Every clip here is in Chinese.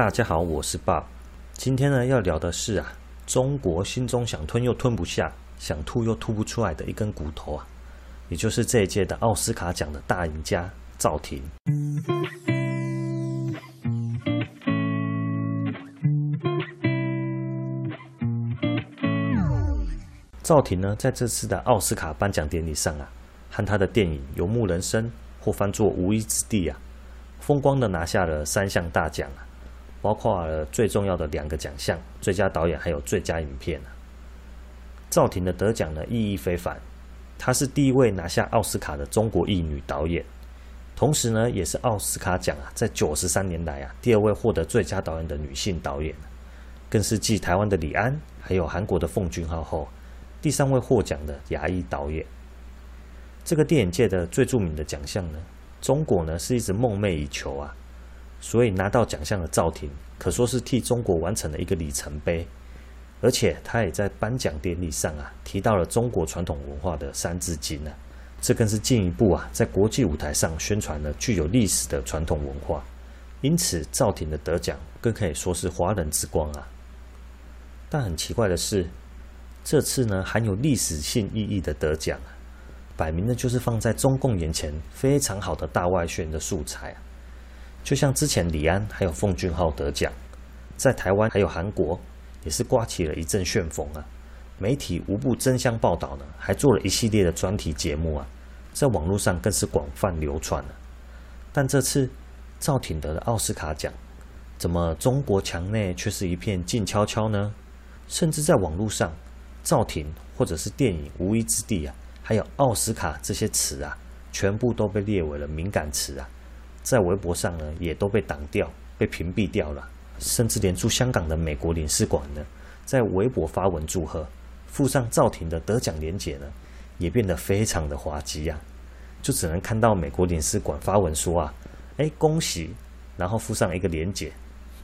大家好，我是 Bob。今天呢要聊的是啊，中国心中想吞又吞不下，想吐又吐不出来的一根骨头啊，也就是这一届的奥斯卡奖的大赢家赵婷。赵婷呢，在这次的奥斯卡颁奖典礼上啊，和他的电影《游牧人生》或翻作《无依之地》啊，风光的拿下了三项大奖啊，包括了最重要的两个奖项：最佳导演还有最佳影片啊。赵婷的得奖呢，意义非凡，她是第一位拿下奥斯卡的中国裔女导演，同时呢，也是奥斯卡奖啊，在九十三年来啊，第二位获得最佳导演的女性导演，更是继台湾的李安还有韩国的奉俊昊后。第三位获奖的亚裔导演，这个电影界的最著名的奖项呢，中国呢是一直梦寐以求啊，所以拿到奖项的赵婷可说是替中国完成了一个里程碑，而且他也在颁奖典礼上啊提到了中国传统文化的三字经啊，这更是进一步啊在国际舞台上宣传了具有历史的传统文化，因此赵婷的得奖更可以说是华人之光啊，但很奇怪的是。这次呢，含有历史性意义的得奖啊，摆明了就是放在中共眼前非常好的大外宣的素材啊。就像之前李安还有奉俊昊得奖，在台湾还有韩国也是刮起了一阵旋风啊。媒体无不争相报道呢，还做了一系列的专题节目啊，在网络上更是广泛流传了。但这次赵婷得的奥斯卡奖，怎么中国墙内却是一片静悄悄呢？甚至在网络上。赵婷或者是电影《无依之地》啊，还有奥斯卡这些词啊，全部都被列为了敏感词啊，在微博上呢也都被挡掉、被屏蔽掉了，甚至连驻香港的美国领事馆呢，在微博发文祝贺，附上赵婷的得奖连结呢，也变得非常的滑稽呀，就只能看到美国领事馆发文说啊，哎恭喜，然后附上一个连结，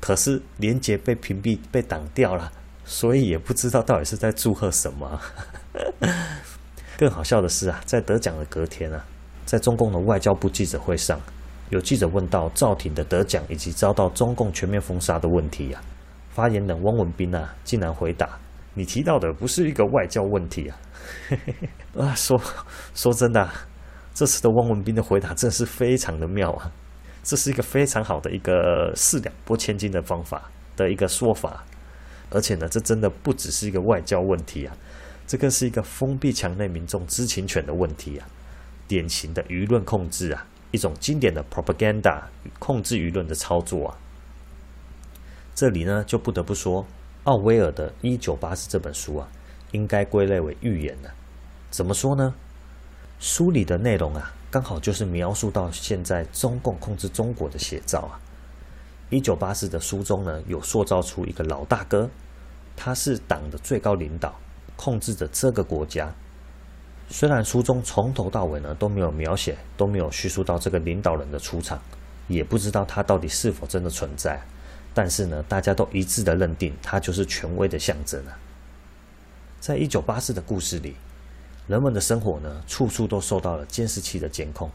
可是连结被屏蔽、被挡掉了。所以也不知道到底是在祝贺什么。更好笑的是啊，在得奖的隔天啊，在中共的外交部记者会上，有记者问到赵挺的得奖以及遭到中共全面封杀的问题啊，发言人汪文斌啊，竟然回答：“你提到的不是一个外交问题啊。”啊，说说真的啊，这次的汪文斌的回答真是非常的妙啊，这是一个非常好的一个四两拨千斤的方法的一个说法。而且呢，这真的不只是一个外交问题啊，这更是一个封闭墙内民众知情权的问题啊，典型的舆论控制啊，一种经典的 propaganda 控制舆论的操作啊。这里呢，就不得不说，奥威尔的《一九八四》这本书啊，应该归类为预言了。怎么说呢？书里的内容啊，刚好就是描述到现在中共控制中国的写照啊。一九八四的书中呢，有塑造出一个老大哥，他是党的最高领导，控制着这个国家。虽然书中从头到尾呢都没有描写，都没有叙述到这个领导人的出场，也不知道他到底是否真的存在，但是呢，大家都一致的认定他就是权威的象征啊。在一九八四的故事里，人们的生活呢，处处都受到了监视器的监控，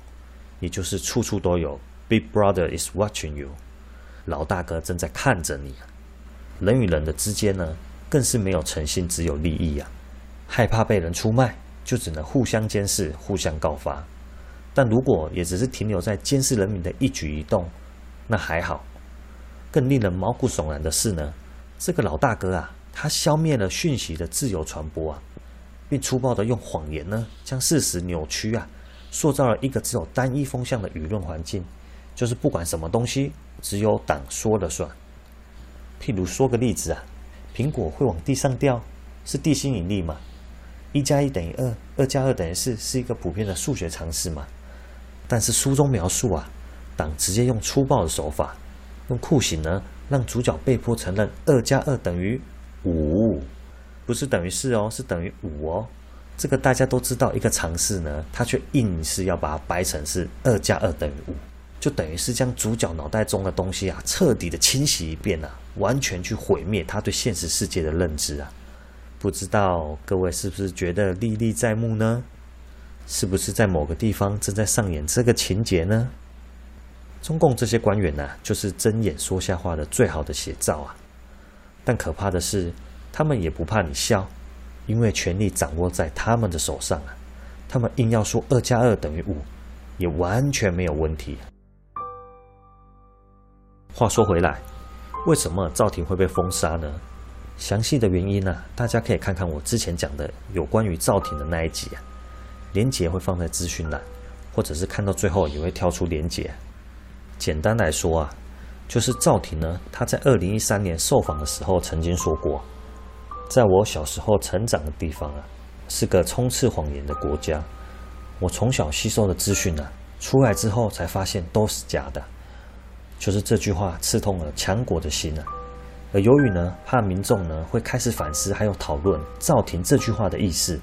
也就是处处都有 Big Brother is watching you。老大哥正在看着你啊！人与人的之间呢，更是没有诚信，只有利益啊！害怕被人出卖，就只能互相监视、互相告发。但如果也只是停留在监视人民的一举一动，那还好。更令人毛骨悚然的是呢，这个老大哥啊，他消灭了讯息的自由传播啊，并粗暴的用谎言呢，将事实扭曲啊，塑造了一个只有单一风向的舆论环境，就是不管什么东西。只有党说了算。譬如说个例子啊，苹果会往地上掉，是地心引力吗？一加一等于二，二加二等于四，是一个普遍的数学常识嘛？但是书中描述啊，党直接用粗暴的手法，用酷刑呢，让主角被迫承认二加二等于五，不是等于四哦，是等于五哦。这个大家都知道一个常识呢，他却硬是要把它掰成是二加二等于五。就等于是将主角脑袋中的东西啊，彻底的清洗一遍啊，完全去毁灭他对现实世界的认知啊！不知道各位是不是觉得历历在目呢？是不是在某个地方正在上演这个情节呢？中共这些官员呐、就是睁眼说瞎话的最好的写照啊。但可怕的是，他们也不怕你笑，因为权力掌握在他们的手上啊。他们硬要说二加二等于五，也完全没有问题。话说回来，为什么赵婷会被封杀呢？详细的原因呢、大家可以看看我之前讲的有关于赵婷的那一集啊，连结会放在资讯栏，或者是看到最后也会跳出连结。简单来说啊，就是赵婷呢，她在二零一三年受访的时候曾经说过，在我小时候成长的地方啊，是个充斥谎言的国家。我从小吸收的资讯呢，出来之后才发现都是假的。就是这句话刺痛了强国的心啊。而由于呢，怕民众呢会开始反思还有讨论赵婷这句话的意思，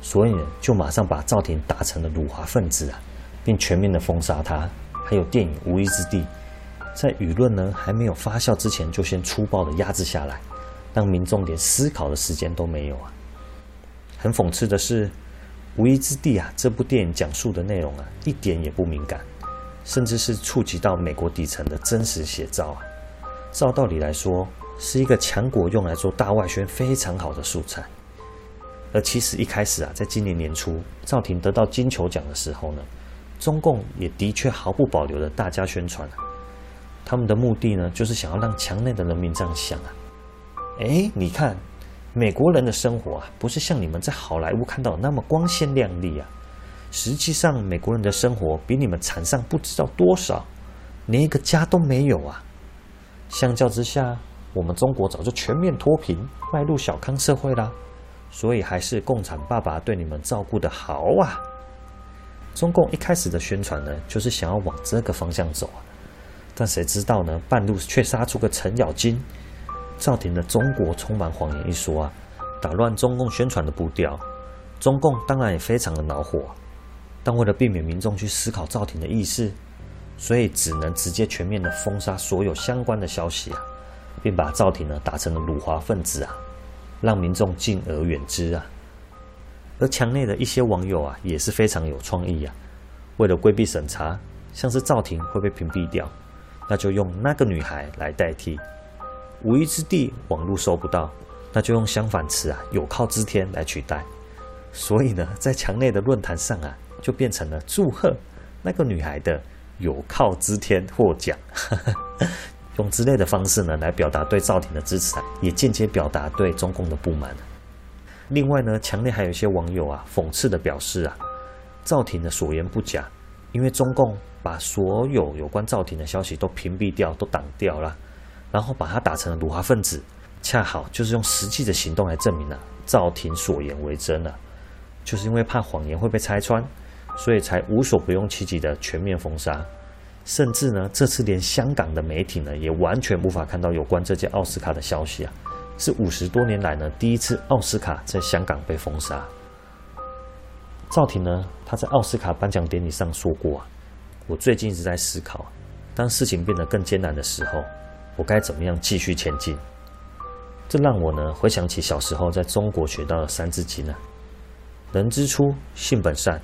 所以呢，就马上把赵婷打成了辱华分子啊，并全面的封杀他。还有电影《无依之地》，在舆论呢还没有发酵之前，就先粗暴的压制下来，让民众连思考的时间都没有啊！很讽刺的是，《无依之地》啊，这部电影讲述的内容啊，一点也不敏感，甚至是触及到美国底层的真实写照啊！照道理来说，是一个强国用来做大外宣非常好的素材。而其实一开始啊，在今年年初，赵婷得到金球奖的时候呢，中共也的确毫不保留的大加宣传，他们的目的呢，就是想要让墙内的人民这样想啊，哎，你看，美国人的生活啊，不是像你们在好莱坞看到那么光鲜亮丽啊，实际上美国人的生活比你们惨上不知道多少，连一个家都没有啊。相较之下，我们中国早就全面脱贫，迈入小康社会啦，所以还是共产爸爸对你们照顾的好啊。中共一开始的宣传呢，就是想要往这个方向走啊，但谁知道呢，半路却杀出个程咬金。赵婷的“中国充满谎言”一说啊，打乱中共宣传的步调。中共当然也非常的恼火，但为了避免民众去思考赵婷的意思，所以只能直接全面的封杀所有相关的消息啊，并把赵婷呢打成了辱华分子啊，让民众敬而远之啊。而墙内的一些网友啊，也是非常有创意啊。为了规避审查，像是赵婷会被屏蔽掉，那就用那个女孩来代替；无依之地网络搜不到，那就用相反词啊有靠之天来取代。所以呢，在墙内的论坛上啊，就变成了祝贺那个女孩的有靠之天获奖，用之类的方式呢来表达对赵婷的支持，也间接表达对中共的不满。另外呢，墙内还有一些网友啊，讽刺的表示啊，赵婷的所言不假，因为中共把所有有关赵婷的消息都屏蔽掉，都挡掉了，然后把他打成了辱华分子，恰好就是用实际的行动来证明了赵婷所言为真了，就是因为怕谎言会被拆穿，所以才无所不用其极的全面封杀，甚至呢，这次连香港的媒体呢，也完全无法看到有关这届奥斯卡的消息啊。是五十多年来呢，第一次奥斯卡在香港被封杀。赵婷呢，她在奥斯卡颁奖典礼上说过啊：“我最近一直在思考，当事情变得更艰难的时候，我该怎么样继续前进？”这让我呢回想起小时候在中国学到的《三字经》呢：“人之初，性本善。”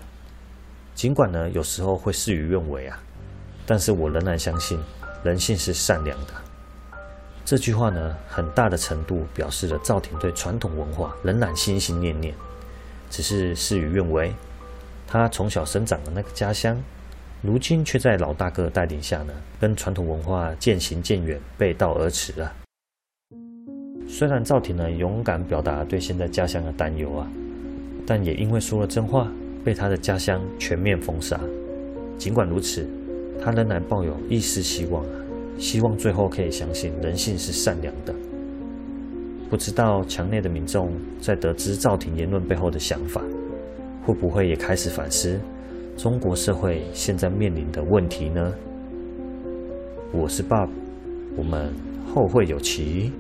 尽管呢有时候会事与愿违啊，但是我仍然相信人性是善良的。这句话呢，很大的程度表示了赵婷对传统文化仍然心心念念，只是事与愿违。他从小生长的那个家乡，如今却在老大哥带领下呢，跟传统文化渐行渐远，背道而驰了。虽然赵婷呢勇敢表达对现在家乡的担忧啊，但也因为说了真话，被他的家乡全面封杀。尽管如此，他仍然抱有一丝希望。希望最后可以相信人性是善良的。不知道墙内的民众在得知赵廷言论背后的想法，会不会也开始反思中国社会现在面临的问题呢？我是 Bob，我们后会有期。